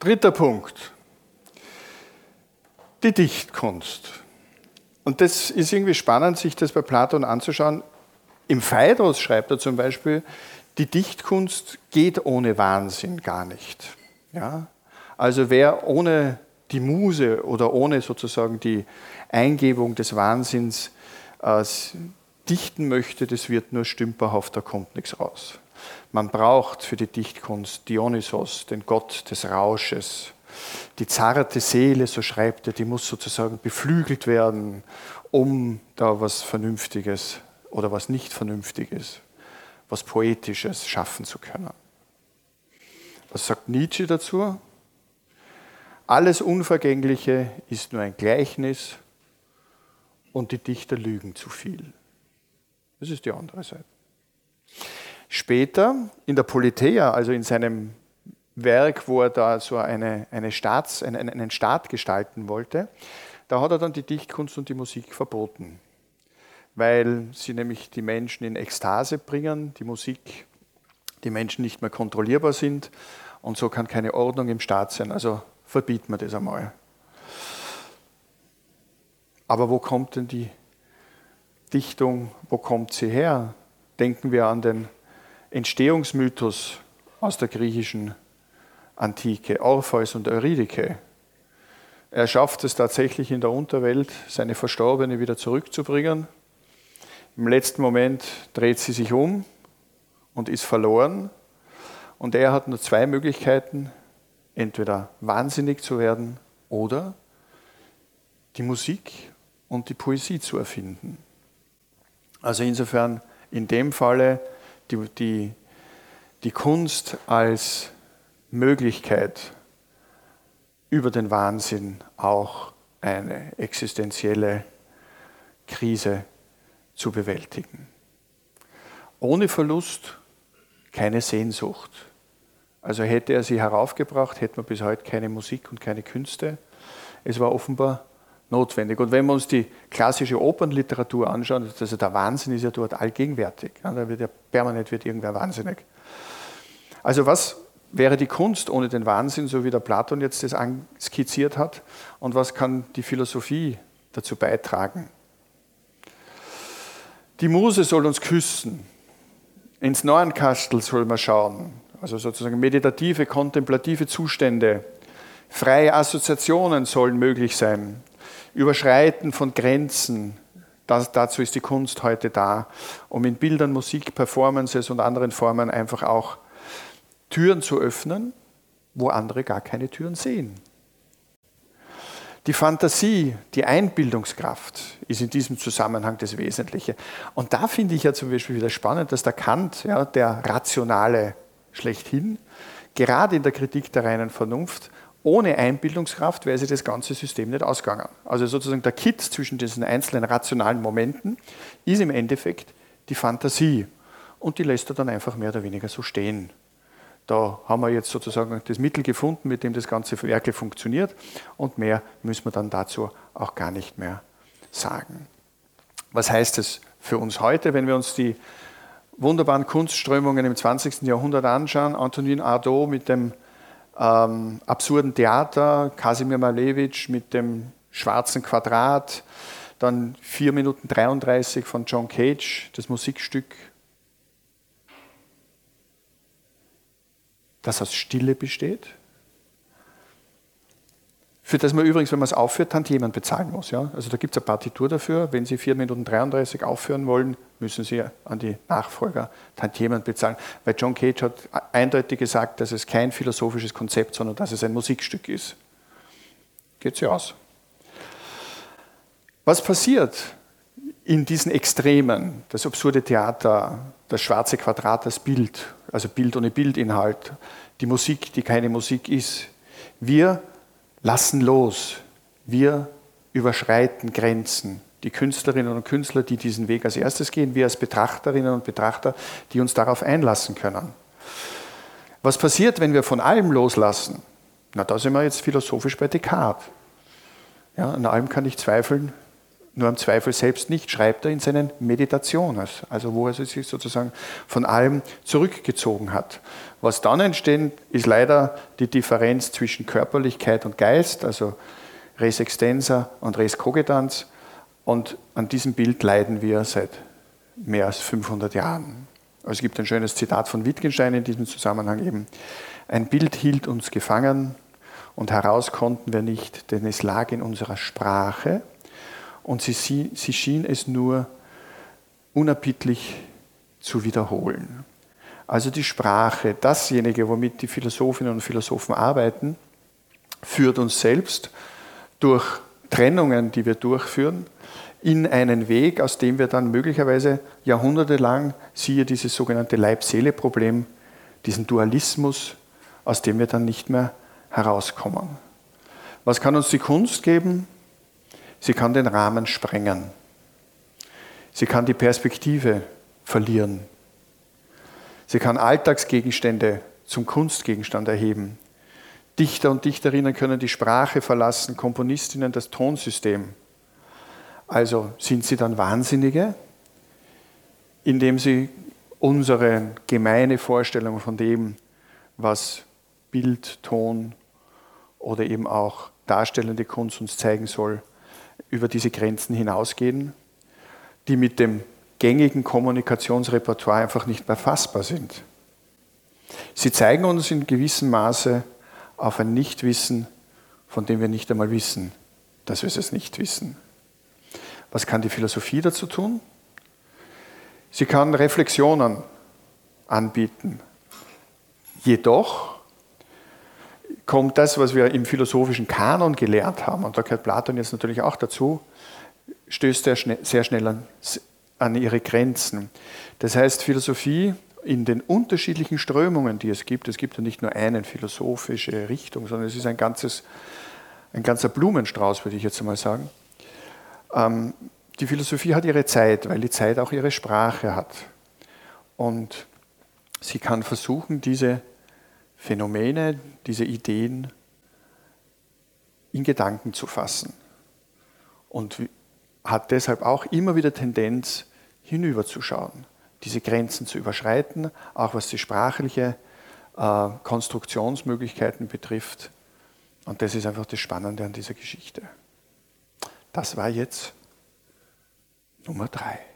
Dritter Punkt. Die Dichtkunst. Und das ist irgendwie spannend, sich das bei Platon anzuschauen. Im Phaedrus schreibt er zum Beispiel, die Dichtkunst geht ohne Wahnsinn gar nicht. Ja? Also wer ohne die Muse oder ohne sozusagen die Eingebung des Wahnsinns äh, dichten möchte, das wird nur stümperhaft, da kommt nichts raus. Man braucht für die Dichtkunst Dionysos, den Gott des Rausches. Die zarte Seele, so schreibt er, die muss sozusagen beflügelt werden, um da was Vernünftiges oder was nicht Vernünftiges, was Poetisches schaffen zu können. Was sagt Nietzsche dazu? Alles Unvergängliche ist nur ein Gleichnis und die Dichter lügen zu viel. Das ist die andere Seite. Später in der Politeia, also in seinem Werk, wo er da so eine, eine Staats, einen, einen Staat gestalten wollte, da hat er dann die Dichtkunst und die Musik verboten, weil sie nämlich die Menschen in Ekstase bringen, die Musik, die Menschen nicht mehr kontrollierbar sind und so kann keine Ordnung im Staat sein. Also verbieten wir das einmal. Aber wo kommt denn die Dichtung, wo kommt sie her? Denken wir an den Entstehungsmythos aus der griechischen Antike, Orpheus und Eurydike. Er schafft es tatsächlich in der Unterwelt, seine Verstorbene wieder zurückzubringen. Im letzten Moment dreht sie sich um und ist verloren. Und er hat nur zwei Möglichkeiten, entweder wahnsinnig zu werden oder die Musik und die Poesie zu erfinden. Also insofern in dem Falle die, die, die Kunst als Möglichkeit über den Wahnsinn auch eine existenzielle Krise zu bewältigen. Ohne Verlust keine Sehnsucht. Also hätte er sie heraufgebracht, hätten wir bis heute keine Musik und keine Künste. Es war offenbar notwendig. Und wenn wir uns die klassische Opernliteratur anschauen, also der Wahnsinn ist ja dort allgegenwärtig. da wird ja permanent wird irgendwer wahnsinnig. Also was wäre die Kunst ohne den Wahnsinn, so wie der Platon jetzt das skizziert hat? Und was kann die Philosophie dazu beitragen? Die Muse soll uns küssen. Ins Neuenkastel soll man schauen also sozusagen meditative, kontemplative Zustände. Freie Assoziationen sollen möglich sein. Überschreiten von Grenzen. Das, dazu ist die Kunst heute da, um in Bildern, Musik, Performances und anderen Formen einfach auch Türen zu öffnen, wo andere gar keine Türen sehen. Die Fantasie, die Einbildungskraft ist in diesem Zusammenhang das Wesentliche. Und da finde ich ja zum Beispiel wieder spannend, dass der Kant, ja, der rationale schlechthin, gerade in der Kritik der reinen Vernunft, ohne Einbildungskraft wäre sich das ganze System nicht ausgegangen. Also sozusagen der Kit zwischen diesen einzelnen rationalen Momenten ist im Endeffekt die Fantasie. Und die lässt er dann einfach mehr oder weniger so stehen. Da haben wir jetzt sozusagen das Mittel gefunden, mit dem das ganze Werke funktioniert. Und mehr müssen wir dann dazu auch gar nicht mehr sagen. Was heißt es für uns heute, wenn wir uns die wunderbaren Kunstströmungen im 20. Jahrhundert anschauen, Antonin Artaud mit dem ähm, absurden Theater, Kasimir Malevich mit dem schwarzen Quadrat, dann 4 Minuten 33 von John Cage, das Musikstück, das aus Stille besteht, für das man übrigens, wenn man es aufführt, Tantiemen bezahlen muss. Ja? Also da gibt es eine Partitur dafür. Wenn Sie 4 Minuten 33 aufführen wollen, müssen Sie an die Nachfolger Tantiemen bezahlen. Weil John Cage hat eindeutig gesagt, dass es kein philosophisches Konzept, sondern dass es ein Musikstück ist. Geht sie aus. Was passiert in diesen Extremen? Das absurde Theater, das schwarze Quadrat, das Bild, also Bild ohne Bildinhalt, die Musik, die keine Musik ist. Wir lassen los. Wir überschreiten Grenzen. Die Künstlerinnen und Künstler, die diesen Weg als erstes gehen, wir als Betrachterinnen und Betrachter, die uns darauf einlassen können. Was passiert, wenn wir von allem loslassen? Na, da sind wir jetzt philosophisch bei Descartes. Ja, an allem kann ich zweifeln, nur im Zweifel selbst nicht, schreibt er in seinen Meditationen, also wo er sich sozusagen von allem zurückgezogen hat. Was dann entsteht, ist leider die Differenz zwischen Körperlichkeit und Geist, also Res extensa und Res cogitans. Und an diesem Bild leiden wir seit mehr als 500 Jahren. Also es gibt ein schönes Zitat von Wittgenstein in diesem Zusammenhang eben. Ein Bild hielt uns gefangen und heraus konnten wir nicht, denn es lag in unserer Sprache und sie, sie schien es nur unerbittlich zu wiederholen. Also die Sprache, dasjenige, womit die Philosophinnen und Philosophen arbeiten, führt uns selbst durch Trennungen, die wir durchführen, in einen Weg, aus dem wir dann möglicherweise jahrhundertelang, siehe dieses sogenannte Leib-Seele-Problem, diesen Dualismus, aus dem wir dann nicht mehr herauskommen. Was kann uns die Kunst geben? Sie kann den Rahmen sprengen. Sie kann die Perspektive verlieren. Sie kann Alltagsgegenstände zum Kunstgegenstand erheben. Dichter und Dichterinnen können die Sprache verlassen, Komponistinnen das Tonsystem. Also sind sie dann Wahnsinnige, indem sie unsere gemeine Vorstellung von dem, was Bild, Ton oder eben auch darstellende Kunst uns zeigen soll, über diese Grenzen hinausgehen, die mit dem gängigen Kommunikationsrepertoire einfach nicht mehr fassbar sind. Sie zeigen uns in gewissem Maße auf ein Nichtwissen, von dem wir nicht einmal wissen, dass wir es nicht wissen. Was kann die Philosophie dazu tun? Sie kann Reflexionen anbieten. Jedoch kommt das, was wir im philosophischen Kanon gelernt haben, und da gehört Platon jetzt natürlich auch dazu, stößt er sehr schnell an, an ihre Grenzen. Das heißt, Philosophie in den unterschiedlichen Strömungen, die es gibt, es gibt ja nicht nur eine philosophische Richtung, sondern es ist ein, ganzes, ein ganzer Blumenstrauß, würde ich jetzt einmal sagen, ähm, die Philosophie hat ihre Zeit, weil die Zeit auch ihre Sprache hat. Und sie kann versuchen, diese Phänomene, diese Ideen in Gedanken zu fassen. Und hat deshalb auch immer wieder Tendenz, hinüberzuschauen, diese Grenzen zu überschreiten, auch was die sprachliche äh, Konstruktionsmöglichkeiten betrifft. Und das ist einfach das Spannende an dieser Geschichte. Das war jetzt Nummer drei.